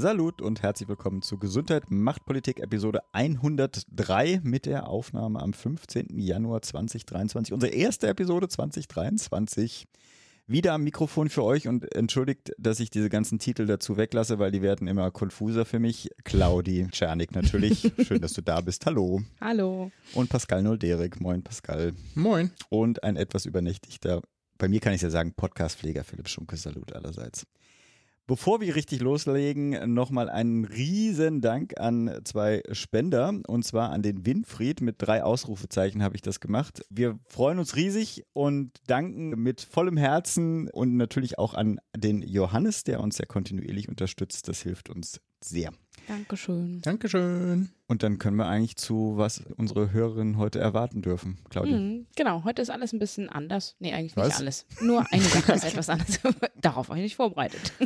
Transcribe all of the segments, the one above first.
Salut und herzlich willkommen zu Gesundheit macht Politik Episode 103 mit der Aufnahme am 15. Januar 2023. Unsere erste Episode 2023. Wieder am Mikrofon für euch und entschuldigt, dass ich diese ganzen Titel dazu weglasse, weil die werden immer konfuser für mich. Claudi Czernik natürlich. Schön, dass du da bist. Hallo. Hallo. Und Pascal Nolderik. Moin, Pascal. Moin. Und ein etwas übernächtigter, bei mir kann ich ja sagen, Podcastpfleger Philipp Schunke. Salut allerseits. Bevor wir richtig loslegen, nochmal einen riesen Dank an zwei Spender und zwar an den Winfried. Mit drei Ausrufezeichen habe ich das gemacht. Wir freuen uns riesig und danken mit vollem Herzen und natürlich auch an den Johannes, der uns ja kontinuierlich unterstützt. Das hilft uns sehr. Dankeschön. Dankeschön. Und dann können wir eigentlich zu, was unsere Hörerinnen heute erwarten dürfen, Claudia. Mhm, genau, heute ist alles ein bisschen anders. Nee, eigentlich Was? nicht alles. Nur eine Sache ist etwas anders. Darauf war ich nicht vorbereitet.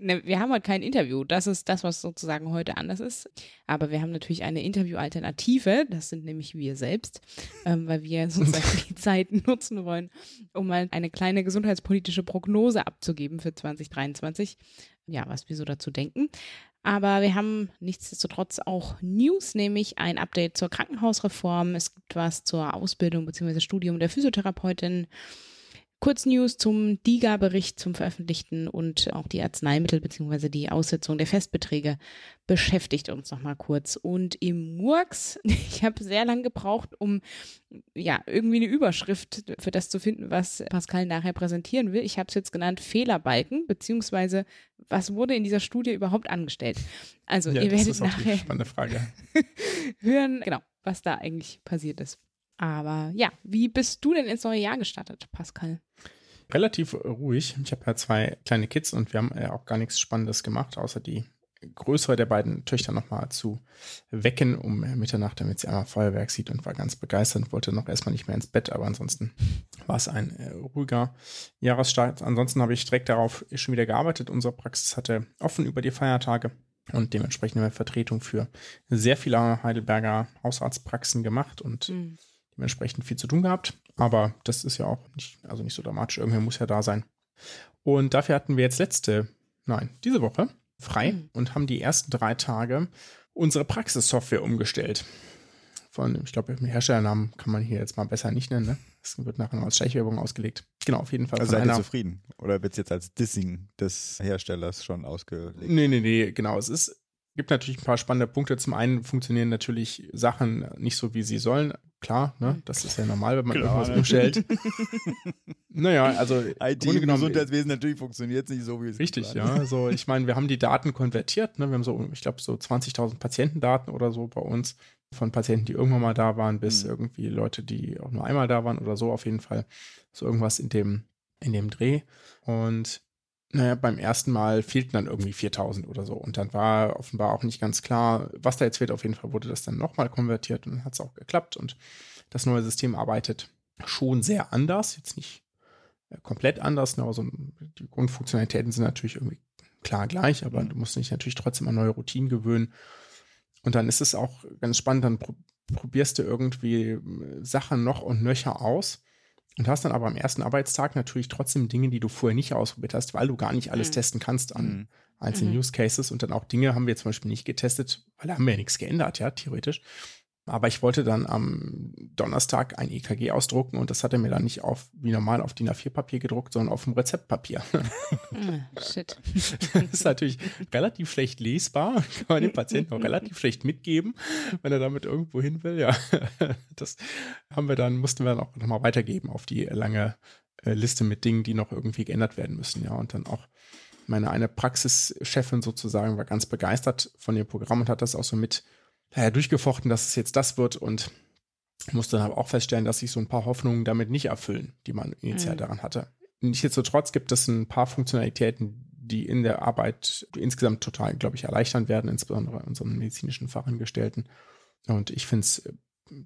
Ne, wir haben heute kein Interview. Das ist das, was sozusagen heute anders ist. Aber wir haben natürlich eine Interview-Alternative. Das sind nämlich wir selbst, ähm, weil wir sozusagen die Zeit nutzen wollen, um mal eine kleine gesundheitspolitische Prognose abzugeben für 2023. Ja, was wir so dazu denken. Aber wir haben nichtsdestotrotz auch News, nämlich ein Update zur Krankenhausreform. Es gibt was zur Ausbildung bzw. Studium der Physiotherapeutin. Kurznews zum DIGA-Bericht zum Veröffentlichten und auch die Arzneimittel bzw. die Aussetzung der Festbeträge beschäftigt uns nochmal kurz. Und im Murks, ich habe sehr lange gebraucht, um ja irgendwie eine Überschrift für das zu finden, was Pascal nachher präsentieren will. Ich habe es jetzt genannt Fehlerbalken, beziehungsweise was wurde in dieser Studie überhaupt angestellt. Also Ja, ihr das werdet ist auch nachher eine spannende Frage. hören, genau, was da eigentlich passiert ist. Aber ja, wie bist du denn ins neue Jahr gestartet, Pascal? Relativ ruhig. Ich habe ja zwei kleine Kids und wir haben ja auch gar nichts Spannendes gemacht, außer die größere der beiden Töchter nochmal zu wecken um Mitternacht, damit sie einmal Feuerwerk sieht und war ganz begeistert und wollte noch erstmal nicht mehr ins Bett, aber ansonsten war es ein äh, ruhiger Jahresstart. Ansonsten habe ich direkt darauf schon wieder gearbeitet. Unsere Praxis hatte offen über die Feiertage und dementsprechend wir Vertretung für sehr viele Heidelberger Hausarztpraxen gemacht und Mhm. Dementsprechend viel zu tun gehabt. Aber das ist ja auch nicht, also nicht so dramatisch. Irgendwer muss ja da sein. Und dafür hatten wir jetzt letzte, nein, diese Woche frei Mhm. und haben die ersten drei Tage unsere Praxissoftware umgestellt. Von, ich glaube, den Herstellernamen kann man hier jetzt mal besser nicht nennen. Ne? Das wird nachher noch als Schleichwerbung ausgelegt. Genau, auf jeden Fall. Also seid ihr zufrieden? Oder wird es jetzt als Dissing des Herstellers schon ausgelegt? Nee, nee, nee, genau. Es ist, gibt natürlich ein paar spannende Punkte. Zum einen funktionieren natürlich Sachen nicht so, wie sie sollen. Klar, ne? Das ist ja normal, wenn man Klar, irgendwas umstellt. naja, also im IT im Gesundheitswesen natürlich funktioniert es nicht so, wie es Richtig, geplant ja. Also ich meine, wir haben die Daten konvertiert. Ne? Wir haben so, ich glaube, so 20.000 Patientendaten oder so bei uns von Patienten, die irgendwann mal da waren, bis Mhm. irgendwie Leute, die auch nur einmal da waren oder so auf jeden Fall. So irgendwas in dem, in dem Dreh. Und naja, beim ersten Mal fehlten dann irgendwie 4000 oder so. Und dann war offenbar auch nicht ganz klar, was da jetzt wird. Auf jeden Fall wurde das dann nochmal konvertiert und dann hat es auch geklappt. Und das neue System arbeitet schon sehr anders. Jetzt nicht äh, komplett anders, ne, aber so die Grundfunktionalitäten sind natürlich irgendwie klar gleich, aber Mhm. du musst dich natürlich trotzdem an neue Routinen gewöhnen. Und dann ist es auch ganz spannend, dann pro probierst du irgendwie äh, Sachen noch und nöcher aus und hast dann aber am ersten Arbeitstag natürlich trotzdem Dinge, die du vorher nicht ausprobiert hast, weil du gar nicht alles Mhm. testen kannst an Mhm. einzelnen Mhm. Use Cases und dann auch Dinge haben wir zum Beispiel nicht getestet, weil da haben wir ja nichts geändert, ja, theoretisch. Aber ich wollte dann am Donnerstag ein EKG ausdrucken und das hat er mir dann nicht auf, wie normal auf DIN A4-Papier gedruckt, sondern auf dem Rezeptpapier. Ah, shit. Das ist natürlich relativ schlecht lesbar, kann man dem Patienten auch relativ schlecht mitgeben, wenn er damit irgendwo hin will. Ja, das haben wir dann, mussten wir dann auch nochmal weitergeben auf die lange äh, Liste mit Dingen, die noch irgendwie geändert werden müssen. Ja, und dann auch meine eine Praxischefin sozusagen war ganz begeistert von dem Programm und hat das auch so mit naja, durchgefochten, dass es jetzt das wird und musste dann aber auch feststellen, dass sich so ein paar Hoffnungen damit nicht erfüllen, die man initial Mhm. daran hatte. Nichtsdestotrotz gibt es ein paar Funktionalitäten, die in der Arbeit insgesamt total, glaube ich, erleichtern werden, insbesondere unseren medizinischen Fachangestellten. Und ich finde es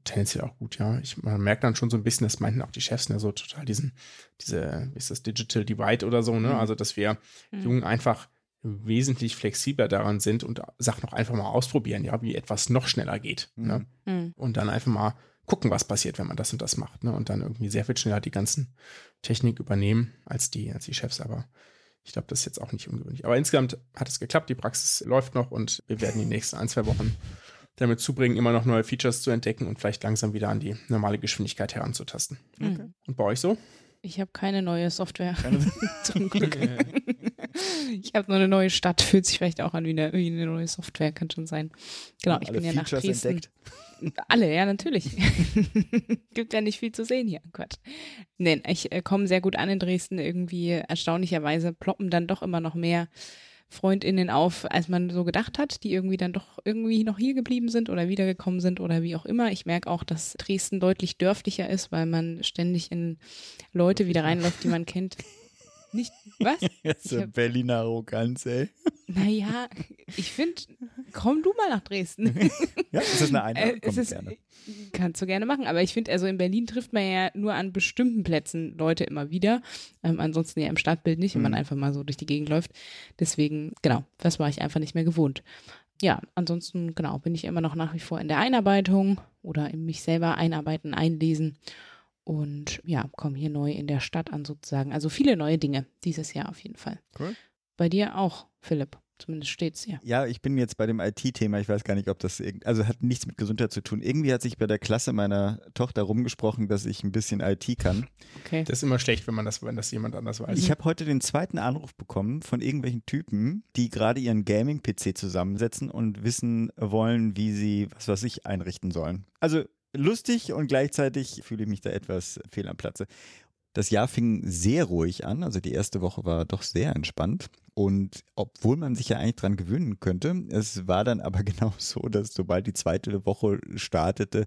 tendenziell auch gut, ja. Ich, man merkt dann schon so ein bisschen, das meinten auch die Chefs, ne, so total diesen, diese, wie ist das, Digital Divide oder so, ne? Mhm. Also, dass wir Mhm. Jungen einfach wesentlich flexibler daran sind und Sachen auch einfach mal ausprobieren, ja, wie etwas noch schneller geht. Ne? Mhm. Und dann einfach mal gucken, was passiert, wenn man das und das macht. Ne? Und dann irgendwie sehr viel schneller die ganzen Technik übernehmen als die, als die Chefs. Aber ich glaube, das ist jetzt auch nicht ungewöhnlich. Aber insgesamt hat es geklappt, die Praxis läuft noch und wir werden die nächsten ein, zwei Wochen damit zubringen, immer noch neue Features zu entdecken und vielleicht langsam wieder an die normale Geschwindigkeit heranzutasten. Mhm. Und bei euch so? Ich habe keine neue Software. Keine- Zum Glück. ich habe nur eine neue Stadt, fühlt sich vielleicht auch an wie eine, wie eine neue Software, kann schon sein. Genau, ich Alle bin ja nach Dresden. entdeckt. Alle, ja, natürlich. Gibt ja nicht viel zu sehen hier. Quatsch. Nein, ich äh, komme sehr gut an in Dresden. Irgendwie erstaunlicherweise ploppen dann doch immer noch mehr FreundInnen auf, als man so gedacht hat, die irgendwie dann doch irgendwie noch hier geblieben sind oder wiedergekommen sind oder wie auch immer. Ich merke auch, dass Dresden deutlich dörflicher ist, weil man ständig in Leute wieder reinläuft, die man kennt. Nicht, was? Das ist hab- Berliner Arroganz, ey. Naja, ich finde, komm du mal nach Dresden. Ja, ist das eine Einladung? Äh, Komm, es ist, gerne. Kannst du gerne machen, aber ich finde, also in Berlin trifft man ja nur an bestimmten Plätzen Leute immer wieder. Ähm, ansonsten ja im Stadtbild nicht, wenn man Mhm. einfach mal so durch die Gegend läuft. Deswegen, genau, das war ich einfach nicht mehr gewohnt. Ja, ansonsten, genau, bin ich immer noch nach wie vor in der Einarbeitung oder in mich selber einarbeiten, einlesen. Und ja, komme hier neu in der Stadt an sozusagen. Also viele neue Dinge dieses Jahr auf jeden Fall. Cool. Bei dir auch, Philipp. Zumindest steht's hier. Ja, ich bin jetzt bei dem IT-Thema. Ich weiß gar nicht, ob das irgend, also hat nichts mit Gesundheit zu tun. Irgendwie hat sich bei der Klasse meiner Tochter rumgesprochen, dass ich ein bisschen IT kann. Okay. Das ist immer schlecht, wenn man das, wenn das jemand anders weiß. Ich habe heute den zweiten Anruf bekommen von irgendwelchen Typen, die gerade ihren Gaming-PC zusammensetzen und wissen wollen, wie sie, was weiß ich, einrichten sollen. Also lustig und gleichzeitig fühle ich mich da etwas fehl am Platze. Das Jahr fing sehr ruhig an, also die erste Woche war doch sehr entspannt. Und obwohl man sich ja eigentlich dran gewöhnen könnte, es war dann aber genau so, dass sobald die zweite Woche startete,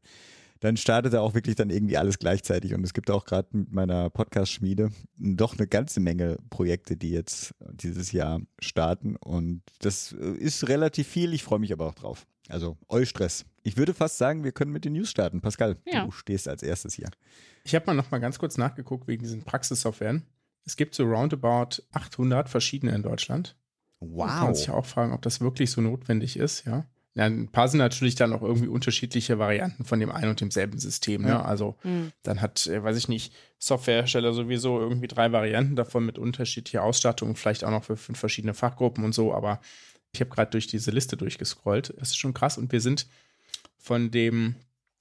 dann startete auch wirklich dann irgendwie alles gleichzeitig. Und es gibt auch gerade mit meiner Podcast-Schmiede doch eine ganze Menge Projekte, die jetzt dieses Jahr starten. Und das äh, ist relativ viel. Ich freue mich aber auch drauf. Also, Eustress. Ich würde fast sagen, wir können mit den News starten. Pascal, Ja. du stehst als erstes hier. Ich habe mal noch mal ganz kurz nachgeguckt wegen diesen Praxissoftwaren. Es gibt so roundabout 800 verschiedene in Deutschland. Man kann sich auch fragen, ob das wirklich so notwendig ist, ja. Ja, ein paar sind natürlich dann auch irgendwie unterschiedliche Varianten von dem einen und demselben System. Ne? Ja. Also Hm. dann hat, äh, weiß ich nicht, Softwarehersteller sowieso irgendwie drei Varianten davon mit unterschiedlicher Ausstattung, vielleicht auch noch für fünf verschiedene Fachgruppen und so. Aber ich habe gerade durch diese Liste durchgescrollt. Das ist schon krass. Und wir sind von dem,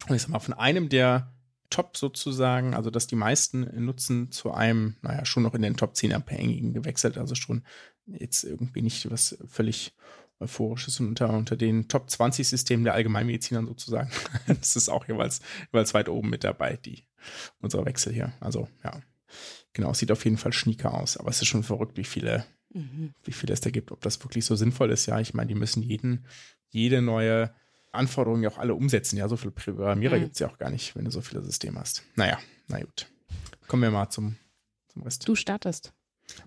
ich sag mal, von einem der Top sozusagen, also dass die meisten nutzen, zu einem, naja, schon noch in den Top 10 abhängigen gewechselt. Also schon jetzt irgendwie nicht was völlig Euphorisches und unter, unter den Top 20 Systemen der Allgemeinmedizinern sozusagen. das ist auch jeweils, jeweils weit oben mit dabei, die, unser Wechsel hier. Also, ja. Genau, es sieht auf jeden Fall schnieker aus, aber es ist schon verrückt, wie viele, Mhm. wie viele es da gibt, ob das wirklich so sinnvoll ist. Ja, ich meine, die müssen jeden, jede neue Anforderung ja auch alle umsetzen. Ja, so viele Programmierer Mhm. gibt es ja auch gar nicht, wenn du so viele Systeme hast. Naja, na gut. Kommen wir mal zum, zum Rest. Du startest.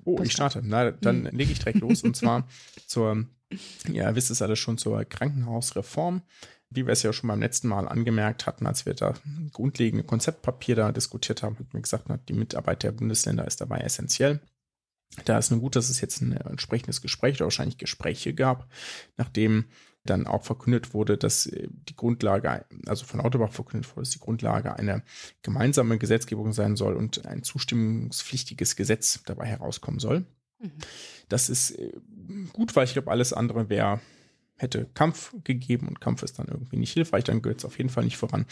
Oh, Was ich starte. Na, dann Hm. lege ich direkt los und zwar zur, ja, ihr wisst es alles schon, zur Krankenhausreform. Wie wir es ja schon beim letzten Mal angemerkt hatten, als wir da grundlegende Konzeptpapier da diskutiert haben, hat mir gesagt, na, die Mitarbeit der Bundesländer ist dabei essentiell. Da ist nur gut, dass es jetzt ein entsprechendes Gespräch oder wahrscheinlich Gespräche gab, nachdem dann auch verkündet wurde, dass äh, die Grundlage, also von Autobach verkündet wurde, dass die Grundlage eine gemeinsame Gesetzgebung sein soll und ein zustimmungspflichtiges Gesetz dabei herauskommen soll. Mhm. Das ist äh, gut, weil ich glaube, alles andere wäre, hätte Kampf gegeben und Kampf ist dann irgendwie nicht hilfreich, dann gehört es auf jeden Fall nicht voran.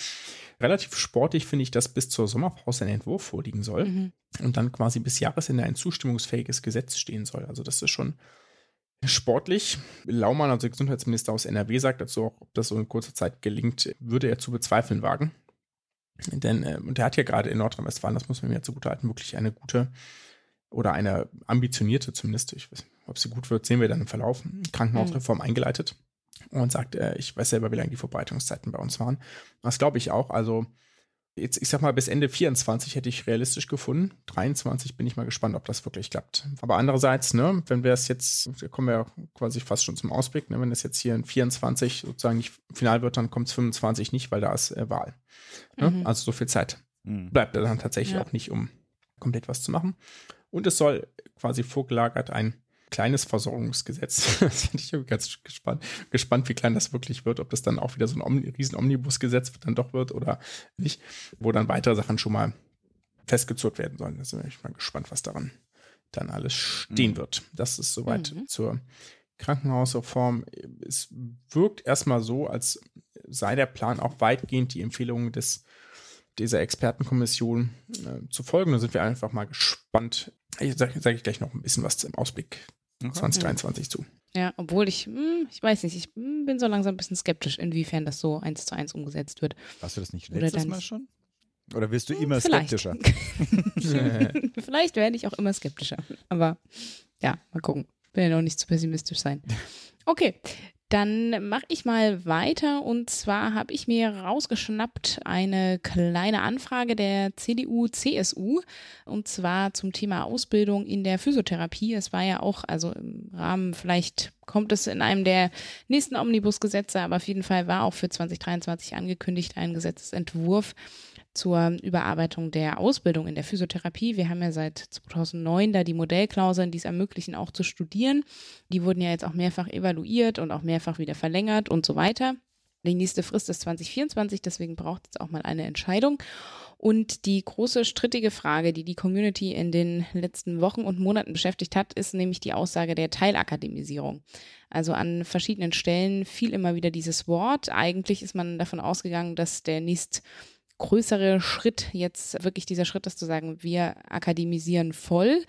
Relativ sportlich finde ich, dass bis zur Sommerpause ein Entwurf vorliegen soll Mhm. und dann quasi bis Jahresende ein zustimmungsfähiges Gesetz stehen soll. Also das ist schon sportlich. Laumann, also Gesundheitsminister aus NRW, sagt dazu auch, ob das so in kurzer Zeit gelingt, würde er zu bezweifeln wagen. Denn, äh, und er hat ja gerade in Nordrhein-Westfalen, das muss man mir ja zugutehalten, wirklich eine gute oder eine ambitionierte zumindest, ich weiß nicht, ob sie gut wird, sehen wir dann im Verlauf, Krankenhausreform eingeleitet und sagt, äh, ich weiß selber, wie lange die Verbreitungszeiten bei uns waren. Das glaube ich auch. Also jetzt, ich sag mal, bis Ende 24 hätte ich realistisch gefunden. 23 bin ich mal gespannt, ob das wirklich klappt. Aber andererseits, ne, wenn wir es jetzt, da kommen wir ja quasi fast schon zum Ausblick, ne, wenn das jetzt hier in 24 sozusagen nicht final wird, dann kommt es 25 nicht, weil da ist äh, Wahl. Ne? Mhm. Also so viel Zeit Mhm. bleibt da dann tatsächlich Ja. auch nicht, um komplett was zu machen. Und es soll quasi vorgelagert ein kleines Versorgungsgesetz. Das finde ich ganz gespannt, gespannt, wie klein das wirklich wird, ob das dann auch wieder so ein Omni riesen Omnibusgesetz dann doch wird oder nicht, wo dann weitere Sachen schon mal festgezurrt werden sollen. Da bin ich mal gespannt, was daran dann alles stehen Mhm. wird. Das ist soweit Mhm. zur Krankenhausreform. Es wirkt erstmal so, als sei der Plan auch weitgehend die Empfehlungen des dieser Expertenkommission äh, zu folgen. Da sind wir einfach mal gespannt. Ich sage sag ich gleich noch ein bisschen was im Ausblick Okay. 2023 zu. Ja, obwohl ich, hm, ich weiß nicht, ich hm, bin so langsam ein bisschen skeptisch, inwiefern das so eins zu eins umgesetzt wird. Warst du das nicht Oder letztes dann Mal schon? Oder wirst du immer Vielleicht. skeptischer? Vielleicht werde ich auch immer skeptischer. Aber ja, mal gucken. Will ja noch nicht zu pessimistisch sein. Okay, dann mache ich mal weiter. Und zwar habe ich mir rausgeschnappt eine kleine Anfrage der CDU-CSU. Und zwar zum Thema Ausbildung in der Physiotherapie. Es war ja auch, also im Rahmen, vielleicht kommt es in einem der nächsten Omnibusgesetze, aber auf jeden Fall war auch für 2023 angekündigt ein Gesetzesentwurf zur Überarbeitung der Ausbildung in der Physiotherapie. Wir haben ja seit 2009 da die Modellklauseln, die es ermöglichen, auch zu studieren. Die wurden ja jetzt auch mehrfach evaluiert und auch mehrfach wieder verlängert und so weiter. Die nächste Frist ist 2024, deswegen braucht es auch mal eine Entscheidung. Und die große strittige Frage, die die Community in den letzten Wochen und Monaten beschäftigt hat, ist nämlich die Aussage der Teilakademisierung. Also an verschiedenen Stellen fiel immer wieder dieses Wort. Eigentlich ist man davon ausgegangen, dass der nächst größere Schritt jetzt wirklich dieser Schritt ist zu sagen, wir akademisieren voll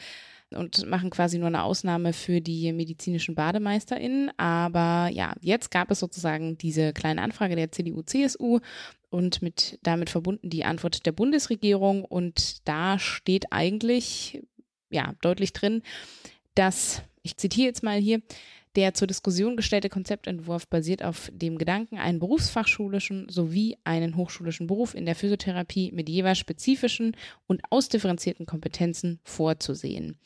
und machen quasi nur eine Ausnahme für die medizinischen BademeisterInnen. Aber ja, jetzt gab es sozusagen diese kleine Anfrage der CDU, CSU und mit damit verbunden die Antwort der Bundesregierung. Und da steht eigentlich ja deutlich drin, dass, ich zitiere jetzt mal hier, der zur Diskussion gestellte Konzeptentwurf basiert auf dem Gedanken, einen berufsfachschulischen sowie einen hochschulischen Beruf in der Physiotherapie mit jeweils spezifischen und ausdifferenzierten Kompetenzen vorzusehen.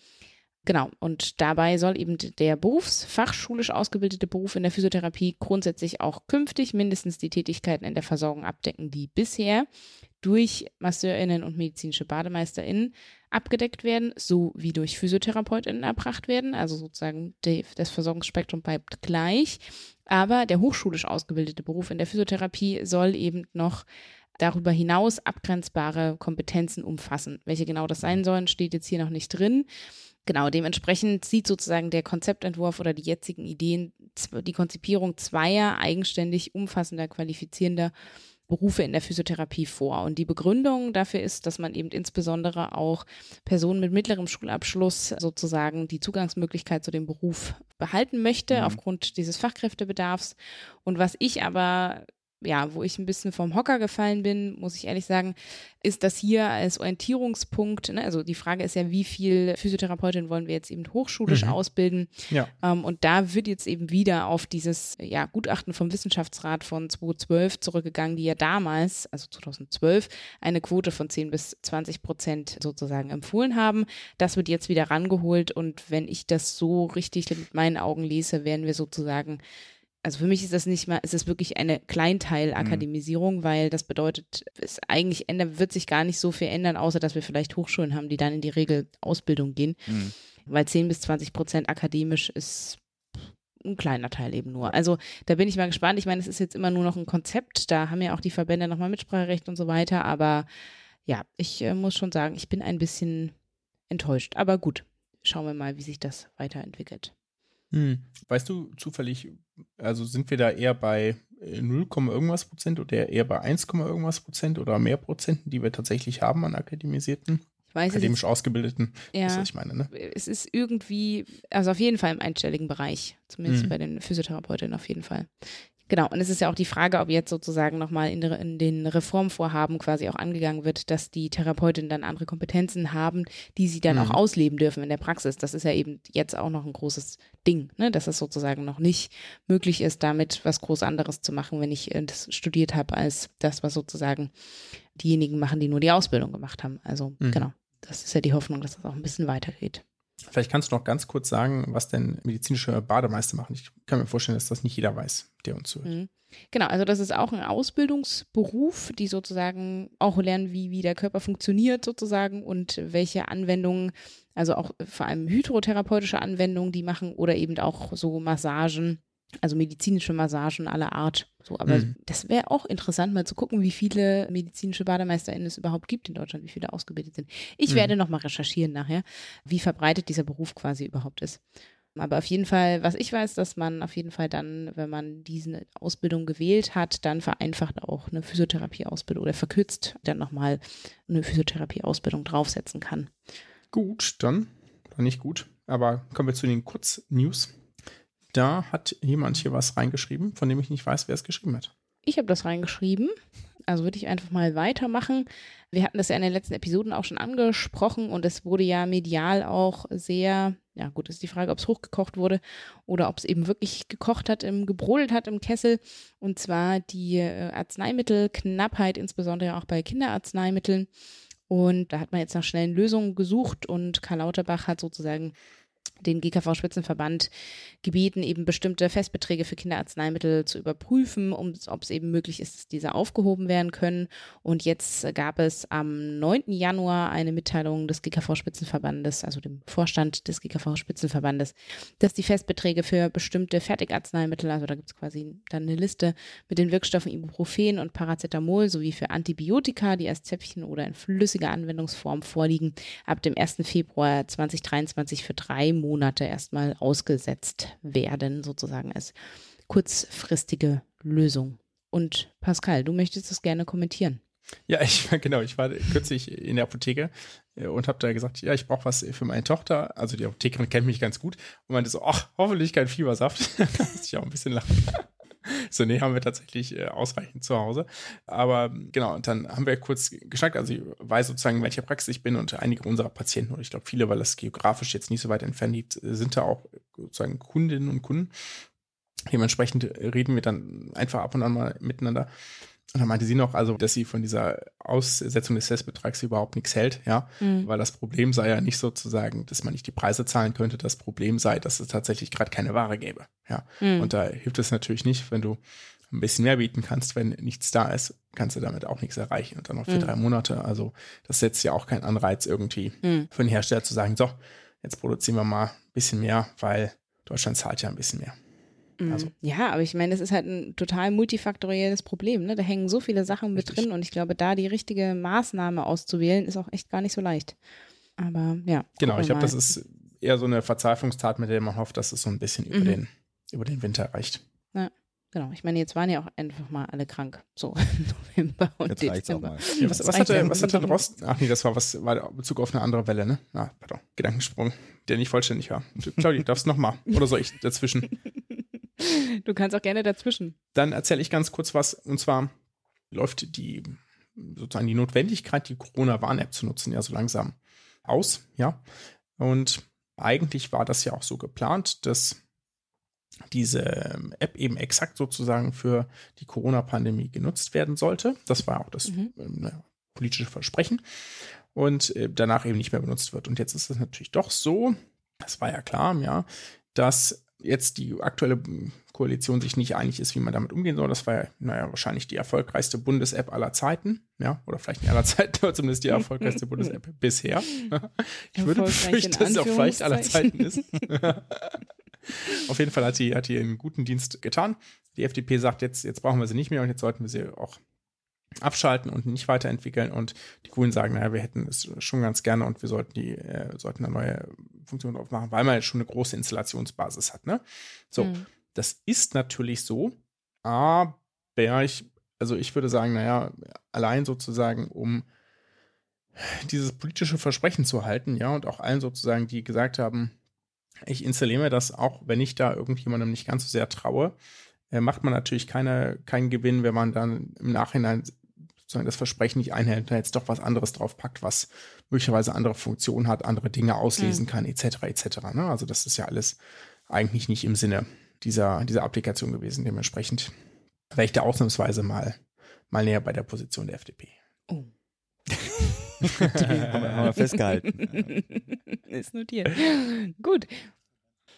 Genau, und dabei soll eben der berufsfachschulisch ausgebildete Beruf in der Physiotherapie grundsätzlich auch künftig mindestens die Tätigkeiten in der Versorgung abdecken, die bisher durch MasseurInnen und medizinische BademeisterInnen abgedeckt werden, sowie durch PhysiotherapeutInnen erbracht werden. Also sozusagen die, das Versorgungsspektrum bleibt gleich. Aber der hochschulisch ausgebildete Beruf in der Physiotherapie soll eben noch darüber hinaus abgrenzbare Kompetenzen umfassen. Welche genau das sein sollen, steht jetzt hier noch nicht drin. Genau, dementsprechend sieht sozusagen der Konzeptentwurf oder die jetzigen Ideen die Konzipierung zweier eigenständig umfassender, qualifizierender Berufe in der Physiotherapie vor. Und die Begründung dafür ist, dass man eben insbesondere auch Personen mit mittlerem Schulabschluss sozusagen die Zugangsmöglichkeit zu dem Beruf behalten möchte, Mhm. aufgrund dieses Fachkräftebedarfs. Und was ich aber ja, wo ich ein bisschen vom Hocker gefallen bin, muss ich ehrlich sagen, ist das hier als Orientierungspunkt, ne? also die Frage ist ja, wie viel Physiotherapeutin wollen wir jetzt eben hochschulisch Mhm. ausbilden? Ja. Ähm, und da wird jetzt eben wieder auf dieses ja, Gutachten vom Wissenschaftsrat von 2012 zurückgegangen, die ja damals, also 2012, eine Quote von 10 bis 20 Prozent sozusagen empfohlen haben. Das wird jetzt wieder rangeholt und wenn ich das so richtig mit meinen Augen lese, werden wir sozusagen also für mich ist das nicht mal, ist es wirklich eine Kleinteil-Akademisierung, weil das bedeutet, es eigentlich ändert, wird sich gar nicht so viel ändern, außer dass wir vielleicht Hochschulen haben, die dann in die Regel Ausbildung gehen. Mhm. Weil 10 bis 20 Prozent akademisch ist ein kleiner Teil eben nur. Also da bin ich mal gespannt. Ich meine, es ist jetzt immer nur noch ein Konzept. Da haben ja auch die Verbände nochmal Mitspracherecht und so weiter. Aber ja, ich äh, muss schon sagen, ich bin ein bisschen enttäuscht. Aber gut, schauen wir mal, wie sich das weiterentwickelt. Hm. Weißt du zufällig, also sind wir da eher bei äh, 0, irgendwas Prozent oder eher bei 1, irgendwas Prozent oder mehr Prozenten, die wir tatsächlich haben an akademisierten, weiß akademisch ausgebildeten? Ja. Das was ich meine, ne? es ist irgendwie, also auf jeden Fall im einstelligen Bereich, zumindest Mhm. bei den Physiotherapeutinnen auf jeden Fall. Genau, und es ist ja auch die Frage, ob jetzt sozusagen nochmal in, in den Reformvorhaben quasi auch angegangen wird, dass die Therapeutinnen dann andere Kompetenzen haben, die sie dann Mhm. auch ausleben dürfen in der Praxis. Das ist ja eben jetzt auch noch ein großes Ding, ne? dass es sozusagen noch nicht möglich ist, damit was groß anderes zu machen, wenn ich äh, das studiert habe, als das, was sozusagen diejenigen machen, die nur die Ausbildung gemacht haben. Also Mhm. genau, das ist ja die Hoffnung, dass das auch ein bisschen weitergeht. Vielleicht kannst du noch ganz kurz sagen, was denn medizinische Bademeister machen. Ich kann mir vorstellen, dass das nicht jeder weiß, der uns zuhört. Mhm. Genau, also das ist auch ein Ausbildungsberuf, die sozusagen auch lernen, wie, wie der Körper funktioniert sozusagen und welche Anwendungen, also auch vor allem hydrotherapeutische Anwendungen, die machen oder eben auch so Massagen, also medizinische Massagen aller Art. So, aber Mhm. das wäre auch interessant, mal zu gucken, wie viele medizinische BademeisterInnen es überhaupt gibt in Deutschland, wie viele ausgebildet sind. Ich Mhm. werde nochmal recherchieren nachher, wie verbreitet dieser Beruf quasi überhaupt ist. Aber auf jeden Fall, was ich weiß, dass man auf jeden Fall dann, wenn man diese Ausbildung gewählt hat, dann vereinfacht auch eine Physiotherapie-Ausbildung oder verkürzt dann nochmal eine Physiotherapie-Ausbildung draufsetzen kann. Gut, dann, oder nicht gut, aber kommen wir zu den Kurznews. Da hat jemand hier was reingeschrieben, von dem ich nicht weiß, wer es geschrieben hat. Ich habe das reingeschrieben. Also würde ich einfach mal weitermachen. Wir hatten das ja in den letzten Episoden auch schon angesprochen und es wurde ja medial auch sehr, ja gut, ist die Frage, ob es hochgekocht wurde oder ob es eben wirklich gekocht hat, im, gebrodelt hat im Kessel. Und zwar die äh, Arzneimittelknappheit, insbesondere auch bei Kinderarzneimitteln. Und da hat man jetzt nach schnellen Lösungen gesucht und Karl Lauterbach hat sozusagen den GKV-Spitzenverband gebeten, eben bestimmte Festbeträge für Kinderarzneimittel zu überprüfen, um, ob es eben möglich ist, dass diese aufgehoben werden können. Und jetzt gab es am 9. Januar eine Mitteilung des GKV-Spitzenverbandes, also dem Vorstand des GKV-Spitzenverbandes, dass die Festbeträge für bestimmte Fertigarzneimittel, also da gibt es quasi dann eine Liste mit den Wirkstoffen Ibuprofen und Paracetamol sowie für Antibiotika, die als Zäpfchen oder in flüssiger Anwendungsform vorliegen, ab dem 1. Februar 2023 für drei Monate erstmal ausgesetzt werden, sozusagen als kurzfristige Lösung. Und Pascal, du möchtest das gerne kommentieren. Ja, ich genau, ich war kürzlich in der Apotheke äh, und habe da gesagt, ja, ich brauche was für meine Tochter. Also die Apothekerin kennt mich ganz gut und meinte so, ach, hoffentlich kein Fiebersaft. da musste ich auch ein bisschen lachen. So, nee, haben wir tatsächlich äh, ausreichend zu Hause. Aber genau, und dann haben wir kurz geschnackt. Also ich weiß sozusagen, in welcher Praxis ich bin und einige unserer Patienten, und ich glaube viele, weil das geografisch jetzt nicht so weit entfernt liegt, äh, sind da auch sozusagen Kundinnen und Kunden. Dementsprechend reden wir dann einfach ab und an mal miteinander. Und dann meinte sie noch, also, dass sie von dieser Aussetzung des Festbetrags überhaupt nichts hält, ja, Mhm. weil das Problem sei ja nicht sozusagen, dass man nicht die Preise zahlen könnte, das Problem sei, dass es tatsächlich gerade keine Ware gäbe, ja. Mhm. Und da hilft es natürlich nicht, wenn du ein bisschen mehr bieten kannst, wenn nichts da ist, kannst du damit auch nichts erreichen und dann noch für Mhm. drei Monate. Also das setzt ja auch keinen Anreiz irgendwie Mhm. für den Hersteller zu sagen, so, jetzt produzieren wir mal ein bisschen mehr, weil Deutschland zahlt ja ein bisschen mehr. Also- ja, aber ich meine, das ist halt ein total multifaktorielles Problem. Ne? Da hängen so viele Sachen mit Richtig. drin und ich glaube, da die richtige Maßnahme auszuwählen, ist auch echt gar nicht so leicht. Aber ja. Genau, ich glaube, das ist eher so eine Verzweiflungstat, mit der man hofft, dass es so ein bisschen über, Mhm. den, über den Winter reicht. Genau, ich meine, jetzt waren ja auch einfach mal alle krank. So im November und Jetzt Dezember. mal. Ja, was, was ja. hatte, was hatte Rost? Ach nee, das war was, war in Bezug auf eine andere Welle, ne? Ah, pardon, Gedankensprung, der nicht vollständig war. Claudia, darfst noch mal? Oder soll ich dazwischen? Du kannst auch gerne dazwischen. Dann erzähle ich ganz kurz was, und zwar läuft die, sozusagen die Notwendigkeit, die Corona-Warn-App zu nutzen, ja so langsam aus, ja. Und eigentlich war das ja auch so geplant, dass diese App eben exakt sozusagen für die Corona-Pandemie genutzt werden sollte. Das war auch das Mhm. ähm, naja, politische Versprechen. Und äh, danach eben nicht mehr benutzt wird. Und jetzt ist es natürlich doch so, das war ja klar, ja, dass jetzt die aktuelle Koalition sich nicht einig ist, wie man damit umgehen soll. Das war ja, naja, wahrscheinlich die erfolgreichste Bundes-App aller Zeiten. Ja, oder vielleicht nicht aller Zeiten, aber zumindest die erfolgreichste Bundes-App bisher. Ich würde befürchten, dass es auch vielleicht aller Zeiten ist. Auf jeden Fall hat die, hat die einen guten Dienst getan. Die FDP sagt jetzt, jetzt brauchen wir sie nicht mehr und jetzt sollten wir sie auch abschalten und nicht weiterentwickeln. Und die Grünen sagen, naja, wir hätten es schon ganz gerne und wir sollten die, äh, sollten eine neue Funktion drauf machen, weil man jetzt schon eine große Installationsbasis hat. Ne? So, Mhm. das ist natürlich so, aber ich, also ich würde sagen, naja, allein sozusagen, um dieses politische Versprechen zu halten, ja, und auch allen sozusagen, die gesagt haben, ich installiere mir das auch, wenn ich da irgendjemandem nicht ganz so sehr traue, äh, macht man natürlich keine, keinen Gewinn, wenn man dann im Nachhinein sozusagen das Versprechen nicht einhält, da jetzt doch was anderes draufpackt, was möglicherweise andere Funktionen hat, andere Dinge auslesen mhm. kann, etc. etc. Ne? Also das ist ja alles eigentlich nicht im Sinne dieser, dieser Applikation gewesen. Dementsprechend wäre ich da ausnahmsweise mal, mal näher bei der Position der FDP. Oh. haben, wir, haben wir festgehalten. Ist notiert. Gut.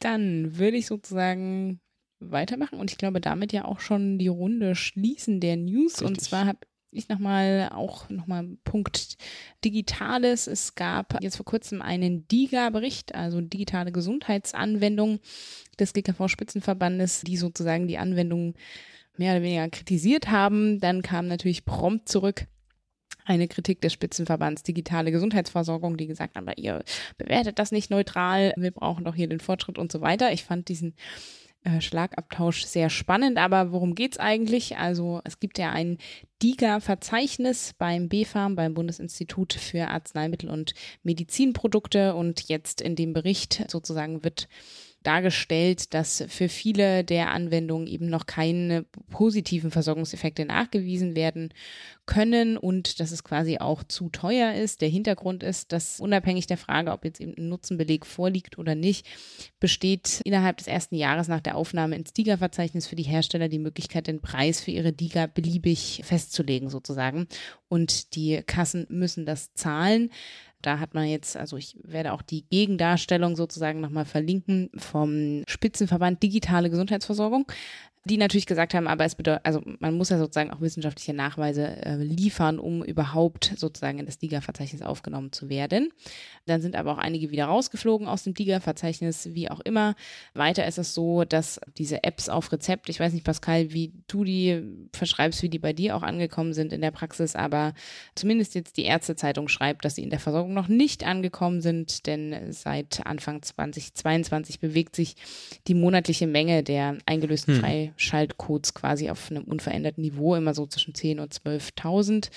Dann würde ich sozusagen weitermachen und ich glaube damit ja auch schon die Runde schließen der News. Richtig. Und zwar habe ich nochmal auch nochmal Punkt Digitales. Es gab jetzt vor kurzem einen DIGA-Bericht, also digitale Gesundheitsanwendung des GKV-Spitzenverbandes, die sozusagen die Anwendung mehr oder weniger kritisiert haben. Dann kam natürlich prompt zurück eine Kritik des Spitzenverbands Digitale Gesundheitsversorgung, die gesagt haben, ihr bewertet das nicht neutral, wir brauchen doch hier den Fortschritt und so weiter. Ich fand diesen äh, Schlagabtausch sehr spannend. Aber worum geht es eigentlich? Also es gibt ja ein DIGA-Verzeichnis beim BfArM, beim Bundesinstitut für Arzneimittel und Medizinprodukte. Und jetzt in dem Bericht sozusagen wird dargestellt, dass für viele der Anwendungen eben noch keine positiven Versorgungseffekte nachgewiesen werden können und dass es quasi auch zu teuer ist. Der Hintergrund ist, dass unabhängig der Frage, ob jetzt eben ein Nutzenbeleg vorliegt oder nicht, besteht innerhalb des ersten Jahres nach der Aufnahme ins DIGA-Verzeichnis für die Hersteller die Möglichkeit, den Preis für ihre DIGA beliebig festzulegen sozusagen. Und die Kassen müssen das zahlen. Da hat man jetzt, also ich werde auch die Gegendarstellung sozusagen nochmal verlinken vom Spitzenverband Digitale Gesundheitsversorgung die natürlich gesagt haben, aber es bedeutet, also man muss ja sozusagen auch wissenschaftliche Nachweise äh, liefern, um überhaupt sozusagen in das DIGA-Verzeichnis aufgenommen zu werden. Dann sind aber auch einige wieder rausgeflogen aus dem DIGA-Verzeichnis, wie auch immer. Weiter ist es so, dass diese Apps auf Rezept, ich weiß nicht, Pascal, wie du die verschreibst, wie die bei dir auch angekommen sind in der Praxis, aber zumindest jetzt die Ärztezeitung schreibt, dass sie in der Versorgung noch nicht angekommen sind, denn seit Anfang 2022 bewegt sich die monatliche Menge der eingelösten hm. frei Schaltcodes quasi auf einem unveränderten Niveau, immer so zwischen 10.000 und 12.000.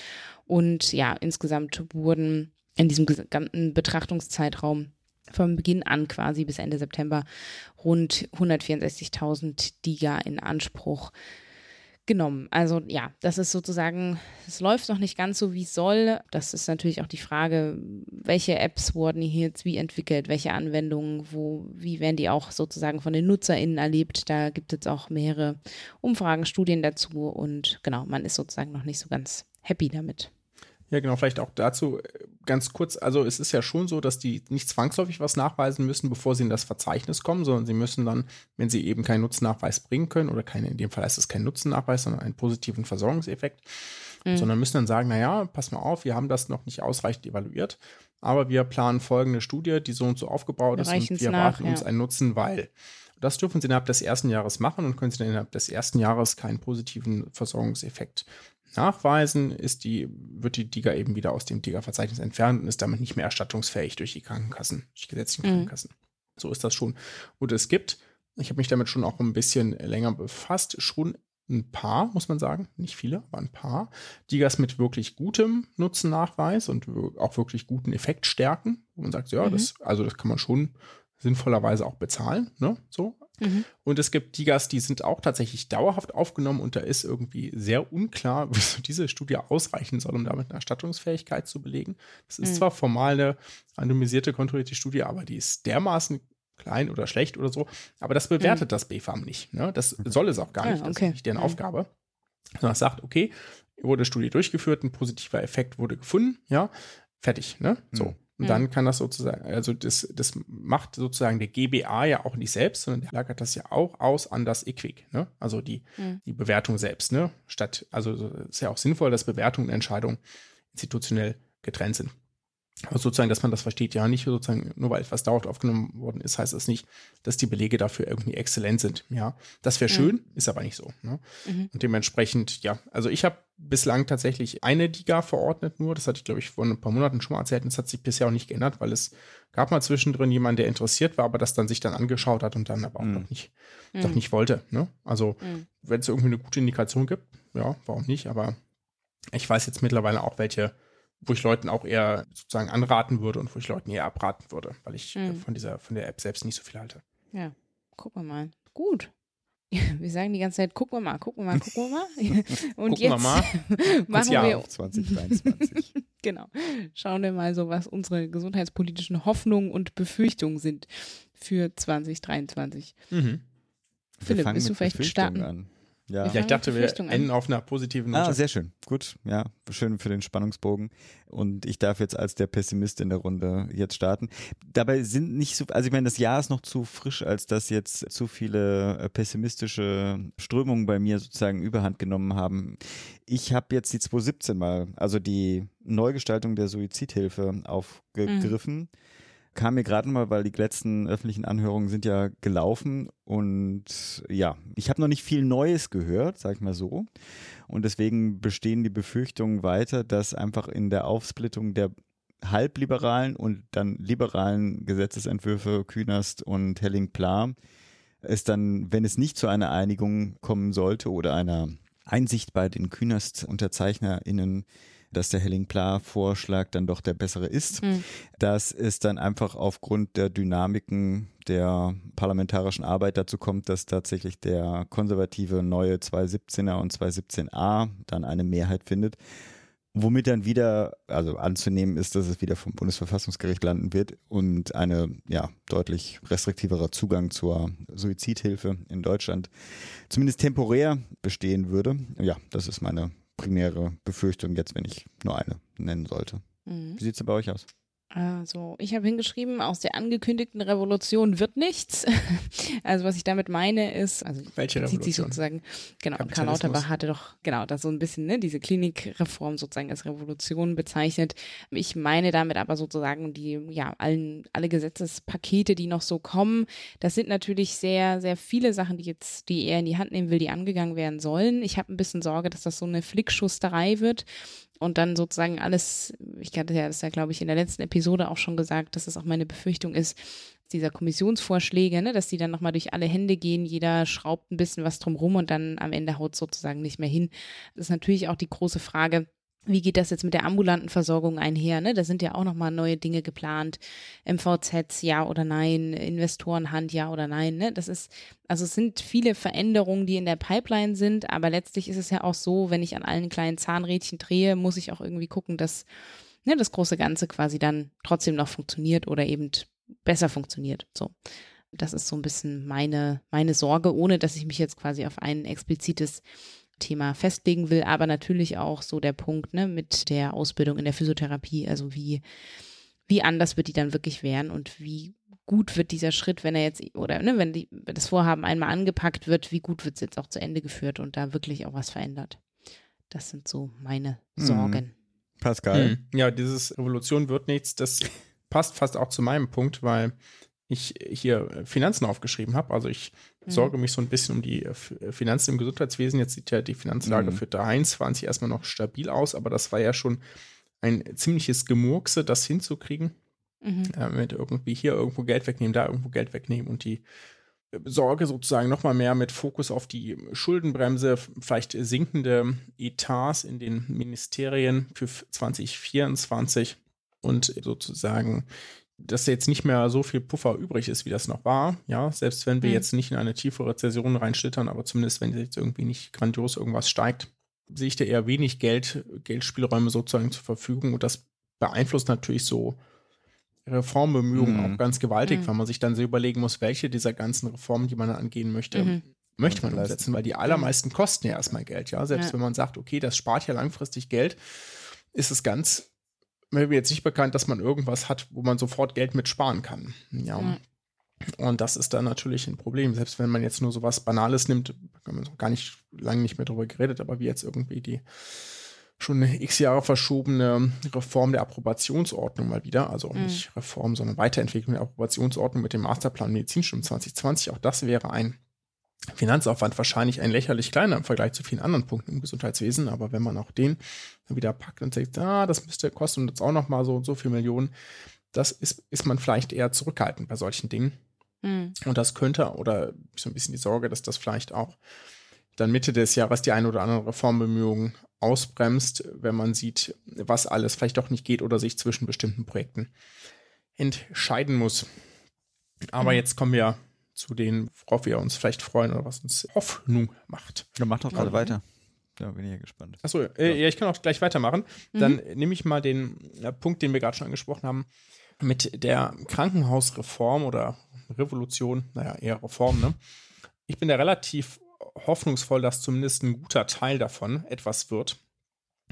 Und ja, insgesamt wurden in diesem gesamten Betrachtungszeitraum vom Beginn an quasi bis Ende September rund 164.000 Diga in Anspruch genommen. Also ja, das ist sozusagen, es läuft noch nicht ganz so, wie es soll. Das ist natürlich auch die Frage, welche Apps wurden hier jetzt wie entwickelt, welche Anwendungen, wo, wie werden die auch sozusagen von den NutzerInnen erlebt. Da gibt es auch mehrere Umfragen, Studien dazu und genau, man ist sozusagen noch nicht so ganz happy damit. Ja, genau, vielleicht auch dazu äh, ganz kurz. Also es ist ja schon so, dass die nicht zwangsläufig was nachweisen müssen, bevor sie in das Verzeichnis kommen, sondern sie müssen dann, wenn sie eben keinen Nutzennachweis bringen können, oder keine, in dem Fall heißt es kein Nutzennachweis, sondern einen positiven Versorgungseffekt, mhm. sondern müssen dann sagen, naja, pass mal auf, wir haben das noch nicht ausreichend evaluiert, aber wir planen folgende Studie, die so und so aufgebaut wir ist und wir erwarten nach, uns einen Nutzen, weil. Das dürfen Sie innerhalb des ersten Jahres machen und können Sie dann innerhalb des ersten Jahres keinen positiven Versorgungseffekt nachweisen, ist die, wird die DIGA eben wieder aus dem DIGA-Verzeichnis entfernt und ist damit nicht mehr erstattungsfähig durch die Krankenkassen, durch die gesetzlichen mhm. Krankenkassen. So ist das schon. Und es gibt, ich habe mich damit schon auch ein bisschen länger befasst, schon ein paar, muss man sagen, nicht viele, aber ein paar, DIGAs mit wirklich gutem Nutzennachweis und auch wirklich guten Effektstärken, wo man sagt, ja, mhm. das, also das kann man schon sinnvollerweise auch bezahlen, ne? So. Mhm. Und es gibt Digas, die sind auch tatsächlich dauerhaft aufgenommen und da ist irgendwie sehr unklar, wieso diese Studie ausreichen soll, um damit eine Erstattungsfähigkeit zu belegen. Das ist mhm. zwar formal eine anonymisierte, kontrollierte Studie, aber die ist dermaßen klein oder schlecht oder so. Aber das bewertet mhm. das BfArM nicht. Ne? Das soll es auch gar nicht. Ja, okay. Das ist nicht deren mhm. Aufgabe. Sondern es sagt, okay, wurde Studie durchgeführt, ein positiver Effekt wurde gefunden, ja, fertig. Ne? So. Mhm. Und dann kann das sozusagen, also das, das macht sozusagen der GBA ja auch nicht selbst, sondern der lagert das ja auch aus an das EQUIC, ne? Also die, mhm. die Bewertung selbst, ne? Statt, also ist ja auch sinnvoll, dass Bewertung und Entscheidung institutionell getrennt sind. Aber sozusagen, dass man das versteht, ja, nicht sozusagen, nur weil etwas dauerhaft aufgenommen worden ist, heißt das nicht, dass die Belege dafür irgendwie exzellent sind. Ja, das wäre schön, mhm. ist aber nicht so. Ne? Mhm. Und dementsprechend, ja, also ich habe bislang tatsächlich eine DIGA verordnet nur. Das hatte ich, glaube ich, vor ein paar Monaten schon mal erzählt. Und das hat sich bisher auch nicht geändert, weil es gab mal zwischendrin jemanden, der interessiert war, aber das dann sich dann angeschaut hat und dann aber auch mhm. noch nicht, mhm. doch nicht wollte. Ne? Also, mhm. wenn es irgendwie eine gute Indikation gibt, ja, warum nicht? Aber ich weiß jetzt mittlerweile auch, welche wo ich Leuten auch eher sozusagen anraten würde und wo ich Leuten eher abraten würde, weil ich mhm. von dieser, von der App selbst nicht so viel halte. Ja, gucken wir mal. Gut. wir sagen die ganze Zeit, gucken wir mal, gucken wir mal, gucken wir mal. Und Gucken wir jetzt mal. machen Jahr wir Auf 2023. Genau. Schauen wir mal so, was unsere gesundheitspolitischen Hoffnungen und Befürchtungen sind für 2023. Mhm. Philipp, willst du vielleicht starten? an. Ja. Ich fangen dachte, wir an. enden auf einer positiven Note. Ah, sehr schön. Gut, ja, schön für den Spannungsbogen. Und ich darf jetzt als der Pessimist in der Runde jetzt starten. Dabei sind nicht so, also ich meine, das Jahr ist noch zu frisch, als dass jetzt zu viele äh, pessimistische Strömungen bei mir sozusagen überhand genommen haben. Ich habe jetzt die 2017 mal, also die Neugestaltung der Suizidhilfe aufgegriffen. Kam mir gerade mal, weil die letzten öffentlichen Anhörungen sind ja gelaufen und ja, ich habe noch nicht viel Neues gehört, sag ich mal so. Und deswegen bestehen die Befürchtungen weiter, dass einfach in der Aufsplittung der halbliberalen und dann liberalen Gesetzesentwürfe Künast und Helling-Pla es dann, wenn es nicht zu einer Einigung kommen sollte oder einer Einsicht bei den Künast-UnterzeichnerInnen, dass der Helling-Pla-Vorschlag dann doch der bessere ist, Hm. dass es dann einfach aufgrund der Dynamiken der parlamentarischen Arbeit dazu kommt, dass tatsächlich der konservative neue 217er und 217a dann eine Mehrheit findet. Womit dann wieder, also anzunehmen ist, dass es wieder vom Bundesverfassungsgericht landen wird und eine ja deutlich restriktiverer Zugang zur Suizidhilfe in Deutschland zumindest temporär bestehen würde. Ja, das ist meine primäre Befürchtung jetzt, wenn ich nur eine nennen sollte. Mhm. Wie sieht's denn bei euch aus? Also, ich habe hingeschrieben, aus der angekündigten Revolution wird nichts. Also, was ich damit meine, ist, also Welche bezieht sich Revolution? sozusagen, genau, Karl. Lauterbach hatte doch, genau, das so ein bisschen, ne, diese Klinikreform sozusagen als Revolution bezeichnet. Ich meine damit aber sozusagen die, ja, allen, alle Gesetzespakete, die noch so kommen. Das sind natürlich sehr, sehr viele Sachen, die jetzt, die er in die Hand nehmen will, die angegangen werden sollen. Ich habe ein bisschen Sorge, dass das so eine Flickschusterei wird und dann sozusagen alles, ich hatte ja das ja, glaube ich, in der letzten Episode auch schon gesagt, dass es auch meine Befürchtung ist, dieser Kommissionsvorschläge, ne, dass die dann nochmal durch alle Hände gehen, jeder schraubt ein bisschen was drum rum und dann am Ende haut sozusagen nicht mehr hin. Das ist natürlich auch die große Frage, wie geht das jetzt mit der ambulanten Versorgung einher? Ne? Da sind ja auch nochmal neue Dinge geplant. MVZs, ja oder nein, Investorenhand, ja oder nein. Ne? Das ist, also es sind viele Veränderungen, die in der Pipeline sind, aber letztlich ist es ja auch so, wenn ich an allen kleinen Zahnrädchen drehe, muss ich auch irgendwie gucken, dass ne, das große Ganze quasi dann trotzdem noch funktioniert oder eben besser funktioniert. So. Das ist so ein bisschen meine, meine Sorge, ohne dass ich mich jetzt quasi auf ein explizites Thema festlegen will, aber natürlich auch so der Punkt ne, mit der Ausbildung in der Physiotherapie, also wie, wie anders wird die dann wirklich werden und wie gut wird dieser Schritt, wenn er jetzt, oder ne, wenn, die, das Vorhaben einmal angepackt wird, wie gut wird es jetzt auch zu Ende geführt und da wirklich auch was verändert. Das sind so meine Mhm. Sorgen. Pascal? Mhm. Ja, dieses Revolution wird nichts, das passt fast auch zu meinem Punkt, weil ich hier Finanzen aufgeschrieben habe. Also ich Mhm. Sorge mich so ein bisschen um die F- Finanzen im Gesundheitswesen. Jetzt sieht ja die Finanzlage Mhm. für 23 erstmal noch stabil aus, aber das war ja schon ein ziemliches Gemurkse, das hinzukriegen. Mhm. äh, mit irgendwie hier irgendwo Geld wegnehmen, da irgendwo Geld wegnehmen und die äh, Sorge sozusagen nochmal mehr mit Fokus auf die Schuldenbremse, vielleicht sinkende Etats in den Ministerien für f- 2024 und sozusagen, dass jetzt nicht mehr so viel Puffer übrig ist, wie das noch war. Ja, selbst wenn wir Mhm. jetzt nicht in eine tiefe Rezession reinschlittern, aber zumindest wenn jetzt irgendwie nicht grandios irgendwas steigt, sehe ich da eher wenig Geld, Geldspielräume sozusagen zur Verfügung und das beeinflusst natürlich so Reformbemühungen Mhm. auch ganz gewaltig, Mhm. weil man sich dann so überlegen muss, welche dieser ganzen Reformen, die man angehen möchte, Mhm. möchte man Leisten. umsetzen, weil die allermeisten kosten ja erstmal Geld, ja. Selbst Ja. wenn man sagt, okay, das spart ja langfristig Geld, ist es ganz mir jetzt nicht bekannt, dass man irgendwas hat, wo man sofort Geld mit sparen kann. Ja. Ja. Und das ist dann natürlich ein Problem. Selbst wenn man jetzt nur so was Banales nimmt, haben wir noch gar nicht lange nicht mehr drüber geredet, aber wie jetzt irgendwie die schon x Jahre verschobene Reform der Approbationsordnung mal wieder, also Mhm. nicht Reform, sondern Weiterentwicklung der Approbationsordnung mit dem Masterplan Medizinstudium 2020. Auch das wäre ein Finanzaufwand wahrscheinlich ein lächerlich kleiner im Vergleich zu vielen anderen Punkten im Gesundheitswesen, aber wenn man auch den wieder packt und sagt, ah, das müsste kosten uns auch noch mal so und so viel Millionen, das ist, ist man vielleicht eher zurückhaltend bei solchen Dingen. Mhm. Und das könnte, oder so ein bisschen die Sorge, dass das vielleicht auch dann Mitte des Jahres die eine oder andere Reformbemühung ausbremst, wenn man sieht, was alles vielleicht doch nicht geht oder sich zwischen bestimmten Projekten entscheiden muss. Aber Mhm. jetzt kommen wir zu denen, worauf wir uns vielleicht freuen oder was uns Hoffnung macht. Dann mach doch gerade weiter. Da bin ich ja gespannt. Achso, äh, ja. ich kann auch gleich weitermachen. Dann nehme ich mal den äh, Punkt, den wir gerade schon angesprochen haben, mit der Krankenhausreform oder Revolution, naja, eher Reform, ne? Ich bin da relativ hoffnungsvoll, dass zumindest ein guter Teil davon etwas wird.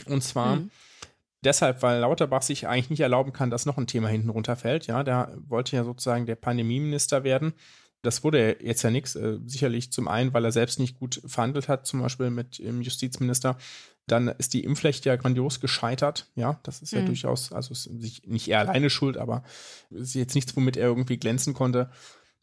Und zwar Mhm. deshalb, weil Lauterbach sich eigentlich nicht erlauben kann, dass noch ein Thema hinten runterfällt. Ja, der wollte ja sozusagen der Pandemieminister werden. Das wurde jetzt ja nichts. Äh, sicherlich zum einen, weil er selbst nicht gut verhandelt hat, zum Beispiel mit dem Justizminister. Dann ist die Impfpflicht ja grandios gescheitert. Ja, das ist ja Mhm. durchaus, also nicht er alleine schuld, aber es ist jetzt nichts, womit er irgendwie glänzen konnte.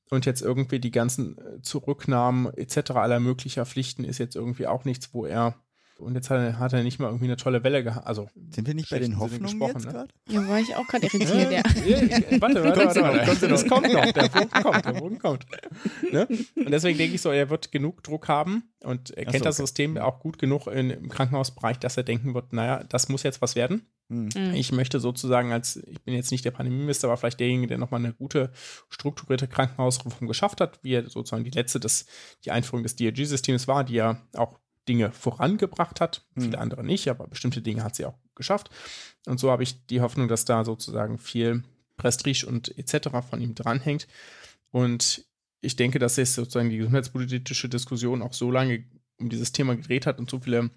Und jetzt irgendwie die ganzen äh, Zurücknahmen etc. aller möglicher Pflichten ist jetzt irgendwie auch nichts, wo er und jetzt hat er, hat er nicht mal irgendwie eine tolle Welle gehabt. Also Sind wir nicht bei den Hoffnungen gesprochen, jetzt ne? gerade? Ja, war ich auch gerade irritiert, ja. Ja, ich- warte, warte, warte, warte. Das kommt noch, der Punkt kommt, der Punkt kommt. Ne? Und deswegen denke ich so, er wird genug Druck haben und er kennt so, das okay. System auch gut genug in, im Krankenhausbereich, dass er denken wird, naja, das muss jetzt was werden. Hm. Mhm. Ich möchte sozusagen als, ich bin jetzt nicht der Pandemieminister, aber vielleicht derjenige, der nochmal eine gute, strukturierte Krankenhausreform geschafft hat, wie er sozusagen die letzte, des, die Einführung des DRG-Systems war, die ja auch Dinge vorangebracht hat. Hm. Viele andere nicht, aber bestimmte Dinge hat sie auch geschafft. Und so habe ich die Hoffnung, dass da sozusagen viel Prestige und etc. von ihm dranhängt. Und ich denke, dass sich sozusagen die gesundheitspolitische Diskussion auch so lange um dieses Thema gedreht hat und so viele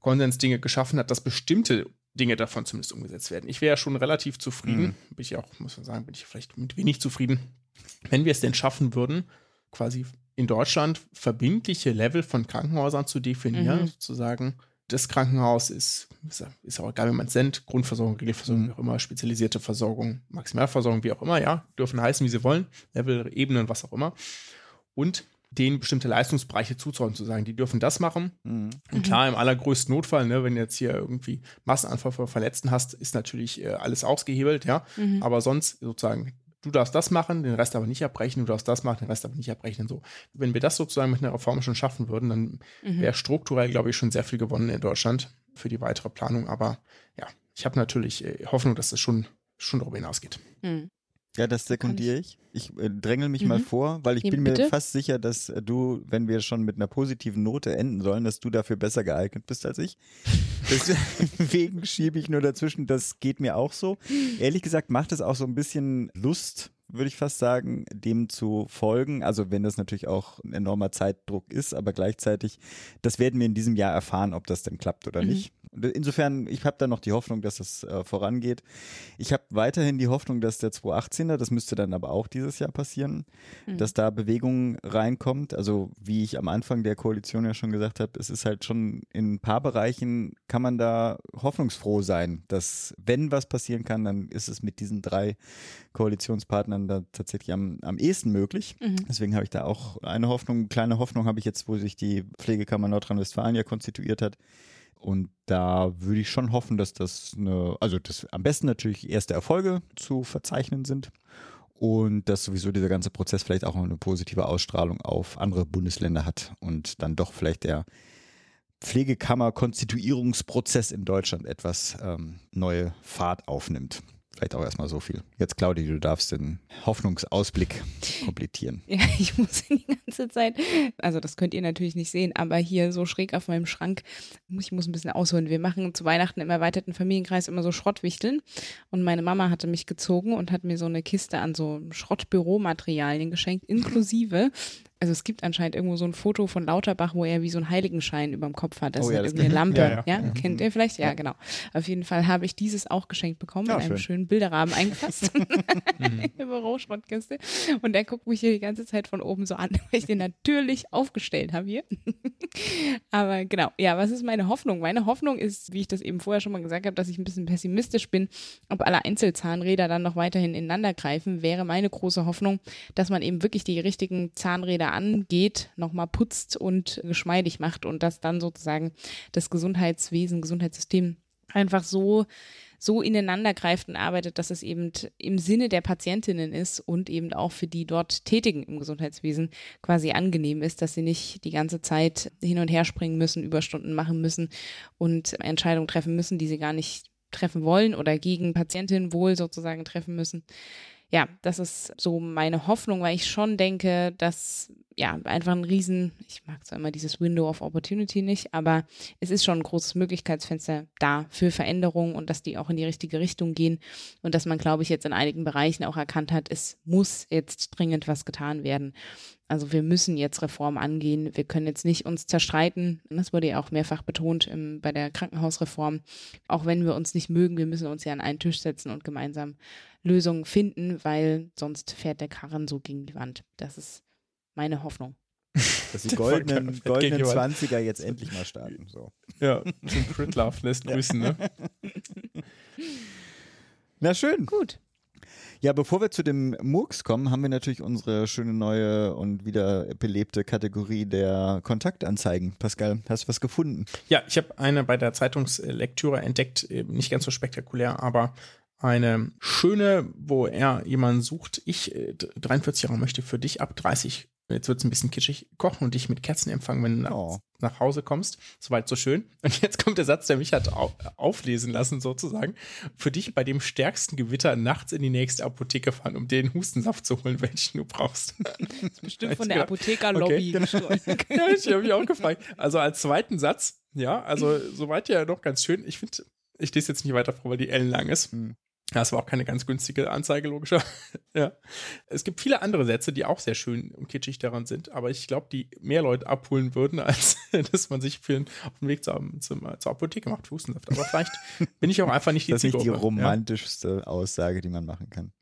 Konsensdinge geschaffen hat, dass bestimmte Dinge davon zumindest umgesetzt werden. Ich wäre ja schon relativ zufrieden, Mhm. bin ich auch, muss man sagen, bin ich vielleicht mit wenig zufrieden, wenn wir es denn schaffen würden, quasi in Deutschland verbindliche Level von Krankenhäusern zu definieren, Mhm. sozusagen. Das Krankenhaus ist, ist, ist auch egal, wie man es nennt, Grundversorgung, Regelversorgung, Mhm. wie auch immer, spezialisierte Versorgung, Maximalversorgung, wie auch immer, ja, dürfen heißen, wie sie wollen, Level, Ebenen, was auch immer. Und denen bestimmte Leistungsbereiche zuzuordnen, zu sagen, die dürfen das machen, Mhm. und klar, im allergrößten Notfall, ne, wenn du jetzt hier irgendwie Massenanfall von Verletzten hast, ist natürlich äh, alles ausgehebelt, ja. Mhm. Aber sonst sozusagen, du darfst das machen, den Rest aber nicht abbrechen, du darfst das machen, den Rest aber nicht abbrechen. und So. Wenn wir das sozusagen mit einer Reform schon schaffen würden, dann Mhm. wäre strukturell, glaube ich, schon sehr viel gewonnen in Deutschland für die weitere Planung. Aber ja, ich habe natürlich äh, Hoffnung, dass es schon, schon darüber hinausgeht. Mhm. Ja, das sekundiere ich. Ich äh, drängel mich mal Mhm. vor, weil ich Ja, bin mir bitte? fast sicher, dass äh, du, wenn wir schon mit einer positiven Note enden sollen, dass du dafür besser geeignet bist als ich. Deswegen schiebe ich nur dazwischen, das geht mir auch so. Ehrlich gesagt macht es auch so ein bisschen Lust, würde ich fast sagen, dem zu folgen. Also wenn das natürlich auch ein enormer Zeitdruck ist, aber gleichzeitig, das werden wir in diesem Jahr erfahren, ob das denn klappt oder Mhm. nicht. Insofern, ich habe da noch die Hoffnung, dass es äh, vorangeht. Ich habe weiterhin die Hoffnung, dass der 218er, das müsste dann aber auch dieses Jahr passieren, Mhm. dass da Bewegung reinkommt. Also wie ich am Anfang der Koalition ja schon gesagt habe, es ist halt schon in ein paar Bereichen kann man da hoffnungsfroh sein, dass wenn was passieren kann, dann ist es mit diesen drei Koalitionspartnern da tatsächlich am, am ehesten möglich. Mhm. Deswegen habe ich da auch eine Hoffnung, kleine Hoffnung habe ich jetzt, wo sich die Pflegekammer Nordrhein-Westfalen ja konstituiert hat. Und da würde ich schon hoffen, dass das eine, also das am besten natürlich erste Erfolge zu verzeichnen sind und dass sowieso dieser ganze Prozess vielleicht auch eine positive Ausstrahlung auf andere Bundesländer hat und dann doch vielleicht der Pflegekammer-Konstituierungsprozess in Deutschland etwas ähm, neue Fahrt aufnimmt. Vielleicht auch erstmal so viel. Jetzt, Claudia, du darfst den Hoffnungsausblick komplettieren. Ja, ich muss die ganze Zeit, also das könnt ihr natürlich nicht sehen, aber hier so schräg auf meinem Schrank, ich muss ein bisschen ausholen. Wir machen zu Weihnachten im erweiterten Familienkreis immer so Schrottwichteln und meine Mama hatte mich gezogen und hat mir so eine Kiste an so Schrottbüromaterialien geschenkt, inklusive also es gibt anscheinend irgendwo so ein Foto von Lauterbach, wo er wie so einen Heiligenschein über dem Kopf hat. Das Oh ist ja, halt das irgendwie eine Lampe. Ja, Ja, ja. kennt ihr vielleicht? Ja, genau. Auf jeden Fall habe ich dieses auch geschenkt bekommen in einem schön. schönen Bilderrahmen eingefasst. Mhm. Eine Büroschrottkiste. Und der guckt mich hier die ganze Zeit von oben so an, weil ich den natürlich aufgestellt habe hier. Aber genau, ja, was ist meine Hoffnung? Meine Hoffnung ist, wie ich das eben vorher schon mal gesagt habe, dass ich ein bisschen pessimistisch bin, ob alle Einzelzahnräder dann noch weiterhin ineinander greifen, wäre meine große Hoffnung, dass man eben wirklich die richtigen Zahnräder angeht, nochmal putzt und geschmeidig macht und dass dann sozusagen das Gesundheitswesen, Gesundheitssystem einfach so so ineinander greift und arbeitet, dass es eben im Sinne der Patientinnen ist und eben auch für die dort Tätigen im Gesundheitswesen quasi angenehm ist, dass sie nicht die ganze Zeit hin und her springen müssen, Überstunden machen müssen und Entscheidungen treffen müssen, die sie gar nicht treffen wollen oder gegen Patientinnenwohl sozusagen treffen müssen. Ja, das ist so meine Hoffnung, weil ich schon denke, dass ja einfach ein Riesen, ich mag zwar immer dieses Window of Opportunity nicht, aber es ist schon ein großes Möglichkeitsfenster da für Veränderungen und dass die auch in die richtige Richtung gehen und dass man, glaube ich, jetzt in einigen Bereichen auch erkannt hat, es muss jetzt dringend was getan werden. Also wir müssen jetzt Reform angehen. Wir können jetzt nicht uns zerstreiten. Das wurde ja auch mehrfach betont im, bei der Krankenhausreform. Auch wenn wir uns nicht mögen, wir müssen uns ja an einen Tisch setzen und gemeinsam Lösungen finden, weil sonst fährt der Karren so gegen die Wand. Das ist meine Hoffnung. Dass die goldenen, goldenen 20er jetzt endlich mal starten. So. Ja, zum Crit Love lässt grüßen, ne? Na schön. Gut. Ja, bevor wir zu dem Murks kommen, haben wir natürlich unsere schöne neue und wieder belebte Kategorie der Kontaktanzeigen. Pascal, hast du was gefunden? Ja, ich habe eine bei der Zeitungslektüre entdeckt, nicht ganz so spektakulär, aber eine schöne, wo er jemanden sucht. Ich, 43 Jahre, möchte für dich ab 30 Jetzt wird es ein bisschen kitschig. Kochen und dich mit Kerzen empfangen, wenn du oh. nach Hause kommst. Soweit so schön. Und jetzt kommt der Satz, der mich hat auflesen lassen, sozusagen. Für dich bei dem stärksten Gewitter nachts in die nächste Apotheke fahren, um den Hustensaft zu holen, welchen du brauchst. Das ist bestimmt von der Apothekerlobby. Okay. ja, ich habe mich auch gefragt. Also als zweiten Satz, ja, also soweit ja noch ganz schön. Ich finde, ich lese jetzt nicht weiter vor, weil die Ellen lang ist. Hm. Das war auch keine ganz günstige Anzeige, logischer. ja. Es gibt viele andere Sätze, die auch sehr schön und kitschig daran sind, aber ich glaube, die mehr Leute abholen würden, als dass man sich für auf den Weg zur, zur, zur Apotheke macht, Hustensaft. Aber vielleicht bin ich auch einfach nicht die Das ist nicht die romantischste ja. Aussage, die man machen kann.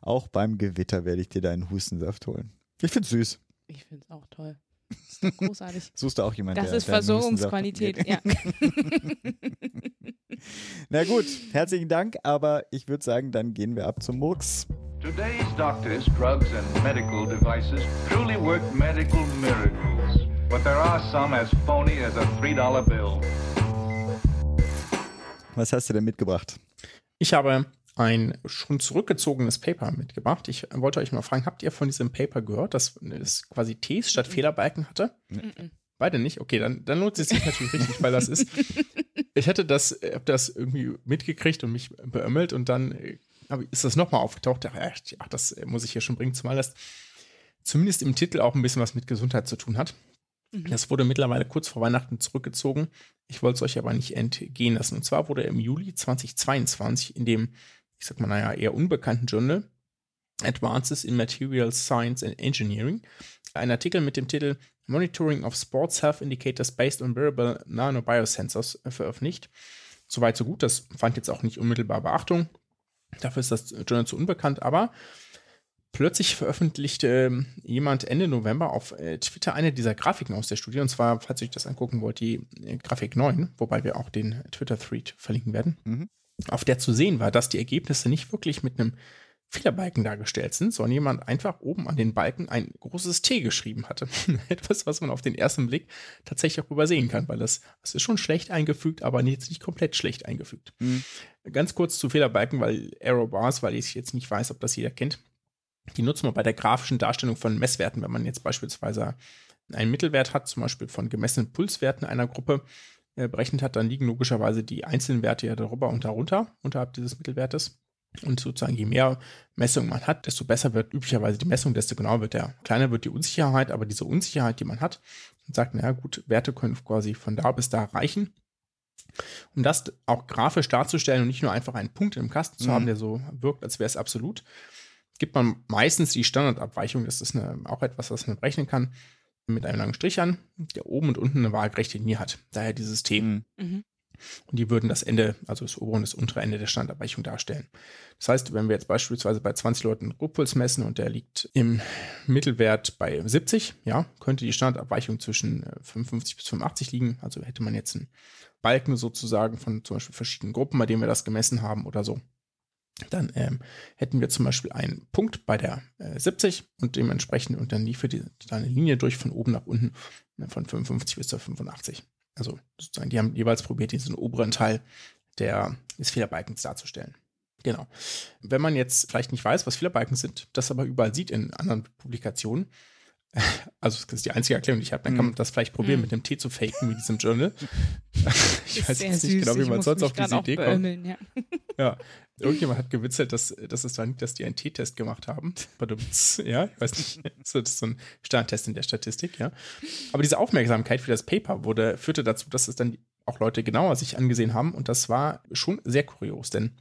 Auch beim Gewitter werde ich dir deinen Hustensaft holen. Ich finde es süß. Ich finde es auch toll. Das ist doch großartig. Suchst du auch jemanden, Das ist Versorgungsqualität, ja. Na gut, herzlichen Dank, aber ich würde sagen, dann gehen wir ab zum Murks. Today's doctors, drugs and medical devices truly work medical miracles. But there are some as phony as a $3 bill. Was hast du denn mitgebracht? Ich habe ein schon zurückgezogenes Paper mitgebracht. Ich wollte euch mal fragen, habt ihr von diesem Paper gehört, dass es quasi Ts statt Fehlerbalken hatte? Mhm. Beide nicht? Okay, dann, dann lohnt es sich natürlich richtig, weil das ist. Ich hatte das, hab das irgendwie mitgekriegt und mich beömmelt und dann äh, ist das nochmal aufgetaucht. Ach, das muss ich hier schon bringen, zumal das zumindest im Titel auch ein bisschen was mit Gesundheit zu tun hat. Mhm. Das wurde mittlerweile kurz vor Weihnachten zurückgezogen. Ich wollte es euch aber nicht entgehen lassen. Und zwar wurde im Juli 2022 in dem ich sag mal, naja, eher unbekannten Journal Advances in Material Science and Engineering ein Artikel mit dem Titel Monitoring of Sports Health Indicators Based on Wearable Nanobiosensors veröffentlicht. Soweit so gut, das fand jetzt auch nicht unmittelbar Beachtung. Dafür ist das Journal zu unbekannt, aber plötzlich veröffentlichte ähm, jemand Ende November auf äh, Twitter eine dieser Grafiken aus der Studie. Und zwar, falls ihr euch das angucken wollt, die äh, Grafik 9, wobei wir auch den Twitter-Thread verlinken werden. Mhm auf der zu sehen war, dass die Ergebnisse nicht wirklich mit einem Fehlerbalken dargestellt sind, sondern jemand einfach oben an den Balken ein großes T geschrieben hatte. Etwas, was man auf den ersten Blick tatsächlich auch übersehen kann, weil das, das ist schon schlecht eingefügt, aber jetzt nicht komplett schlecht eingefügt. Mhm. Ganz kurz zu Fehlerbalken, weil Arrow Bars, weil ich jetzt nicht weiß, ob das jeder kennt. Die nutzen wir bei der grafischen Darstellung von Messwerten, wenn man jetzt beispielsweise einen Mittelwert hat, zum Beispiel von gemessenen Pulswerten einer Gruppe äh, berechnet hat, dann liegen logischerweise die einzelnen Werte ja darüber und darunter, unterhalb dieses Mittelwertes. Und sozusagen, je mehr Messungen man hat, desto besser wird üblicherweise die Messung, desto genauer wird der, kleiner wird die Unsicherheit, aber diese Unsicherheit, die man hat, sagt, naja, gut, Werte können quasi von da bis da reichen. Um das auch grafisch darzustellen und nicht nur einfach einen Punkt im Kasten zu mhm. haben, der so wirkt, als wäre es absolut, gibt man meistens die Standardabweichung. Das ist eine, auch etwas, was man berechnen kann mit einem langen Strich an, der oben und unten eine waagrechte Linie hat. Daher dieses T. Mhm. Und die würden das Ende, also das obere und das untere Ende der Standardabweichung darstellen. Das heißt, wenn wir jetzt beispielsweise bei 20 Leuten Grobpuls messen und der liegt im Mittelwert bei 70, ja, könnte die Standardabweichung zwischen 55 äh, bis 85 liegen. Also hätte man jetzt einen Balken sozusagen von zum Beispiel verschiedenen Gruppen, bei denen wir das gemessen haben oder so dann ähm, hätten wir zum Beispiel einen Punkt bei der äh, 70 und dementsprechend und dann liefert die, die eine Linie durch von oben nach unten äh, von 55 bis zur 85. Also sozusagen, die haben jeweils probiert, diesen oberen Teil der, des Fehlerbalkens darzustellen. Genau. Wenn man jetzt vielleicht nicht weiß, was Fehlerbalken sind, das aber überall sieht in anderen Publikationen, also das ist die einzige Erklärung, die ich habe, dann kann man mhm. das vielleicht probieren, mm. mit dem T zu faken, wie diesem Journal. ich weiß jetzt nicht genau, wie man sonst auf diese Idee kommt. Ja. Ja, irgendjemand hat gewitzelt, dass, dass es war nicht, dass die einen T-Test gemacht haben. Ja, ich weiß nicht. Das ist so ein Standtest in der Statistik, ja. Aber diese Aufmerksamkeit für das Paper wurde, führte dazu, dass es dann auch Leute genauer sich angesehen haben. Und das war schon sehr kurios, denn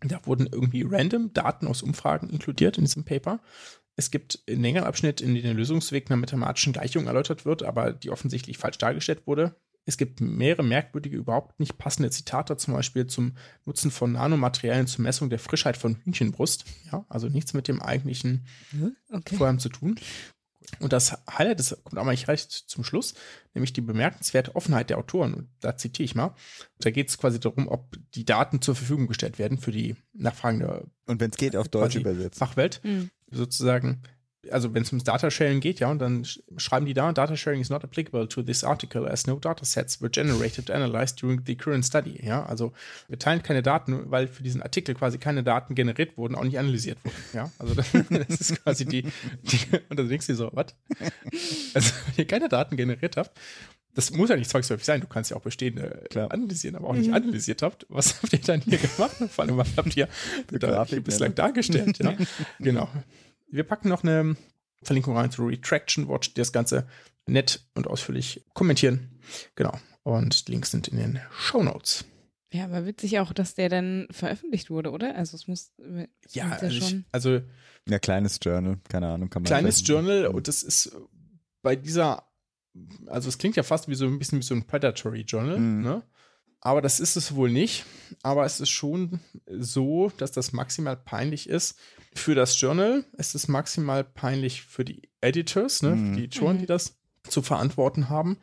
da wurden irgendwie random Daten aus Umfragen inkludiert in diesem Paper. Es gibt einen längeren Abschnitt, in dem der Lösungsweg einer mathematischen Gleichung erläutert wird, aber die offensichtlich falsch dargestellt wurde. Es gibt mehrere merkwürdige, überhaupt nicht passende Zitate, zum Beispiel zum Nutzen von Nanomaterialien zur Messung der Frischheit von Hühnchenbrust. Ja, also nichts mit dem eigentlichen Okay. Vorhaben zu tun. Und das Highlight, das kommt aber nicht recht zum Schluss, nämlich die bemerkenswerte Offenheit der Autoren. Und da zitiere ich mal. Da geht es quasi darum, ob die Daten zur Verfügung gestellt werden für die Nachfragen der Und wenn es geht, auf Deutsch übersetzt. Fachwelt. Hm. Sozusagen, also wenn es ums Datasharing geht, ja, und dann sch- schreiben die da, Datasharing is not applicable to this article as no datasets were generated or analyzed during the current study. Ja, also wir teilen keine Daten, weil für diesen Artikel quasi keine Daten generiert wurden, auch nicht analysiert wurden. Ja, also das, das ist quasi die, die und dann denkst du dir so, was? Also wenn ihr keine Daten generiert habt, das muss ja nicht zwangsläufig sein, du kannst ja auch bestehende Klar. analysieren, aber auch nicht analysiert habt. Was habt ihr dann hier gemacht? Vor allem, was habt ihr da hier bislang ne? dargestellt? Ja, genau. Wir packen noch eine Verlinkung rein zu Retraction Watch, die das Ganze nett und ausführlich kommentieren. Genau. Und die Links sind in den Show Notes. Ja, aber witzig auch, dass der dann veröffentlicht wurde, oder? Also es muss Ja, ist also, ich, schon. also Ja, kleines Journal, keine Ahnung, kann man kleines Journal und das ist bei dieser, also es klingt ja fast wie so ein bisschen wie so ein Predatory Journal, Mhm. ne? Aber das ist es wohl nicht. Aber es ist schon so, dass das maximal peinlich ist für das Journal. Es ist maximal peinlich für die Editors, ne? Mhm. Für die Mhm. die das zu verantworten haben.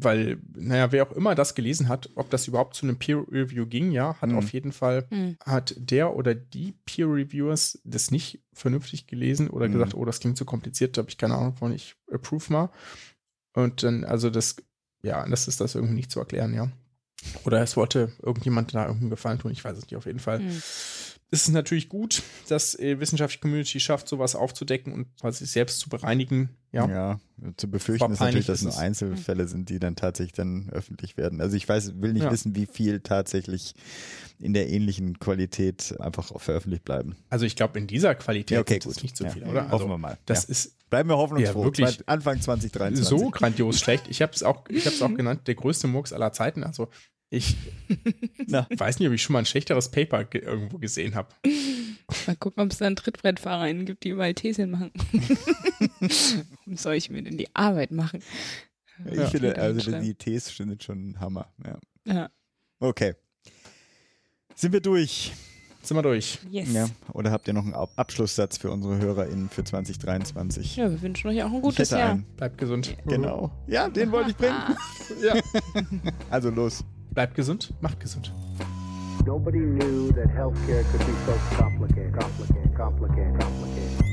Weil, naja, wer auch immer das gelesen hat, ob das überhaupt zu einem Peer Review ging, ja, hat Mhm. auf jeden Fall Hm. hat der oder die Peer Reviewers das nicht vernünftig gelesen oder Mhm. gesagt, oh, das klingt zu kompliziert, da habe ich keine Ahnung von, ich approve mal. Und dann, also das, ja, das ist das irgendwie nicht zu erklären, ja. Oder es wollte irgendjemand da irgendeinen Gefallen tun, ich weiß es nicht, auf jeden Fall. Hm. Es ist natürlich gut, dass äh, wissenschaftliche Community schafft, sowas aufzudecken und quasi sich selbst zu bereinigen, ja. Ja, zu befürchten ist natürlich, dass ist nur es. Einzelfälle sind, die dann tatsächlich dann öffentlich werden. Also ich weiß, will nicht Ja. wissen, wie viel tatsächlich in der ähnlichen Qualität einfach veröffentlicht bleiben. Also ich glaube, in dieser Qualität Ja, okay, ist es gut. nicht so Ja. viel, oder? Also, Hoffen wir mal. Das Ja. ist Bleiben wir hoffnungsfroh. Ja, wirklich. Anfang 2023. so grandios schlecht. Ich habe es auch, ich habe es auch genannt, der größte Murks aller Zeiten. Also ich Na. weiß nicht, ob ich schon mal ein schlechteres Paper ge irgendwo gesehen habe. Mal gucken, ob es da einen TrittbrettfahrerInnen gibt, die überall Tees hinmachen. Warum soll ich mir denn die Arbeit machen? Ich Ja. finde, also schlimm. die Tees sind schon ein Hammer. Ja. Ja. Okay. Sind wir durch? Sind wir durch. Yes. Ja. Oder habt ihr noch einen Ab Abschlusssatz für unsere HörerInnen für 2023? Ja, wir wünschen euch auch ein gutes Jahr. einen. Bleibt gesund. Genau. Ja, den wollte ich bringen. Ja. Also los. Bleibt gesund, macht gesund. Nobody knew that healthcare could be so complicated. complicated.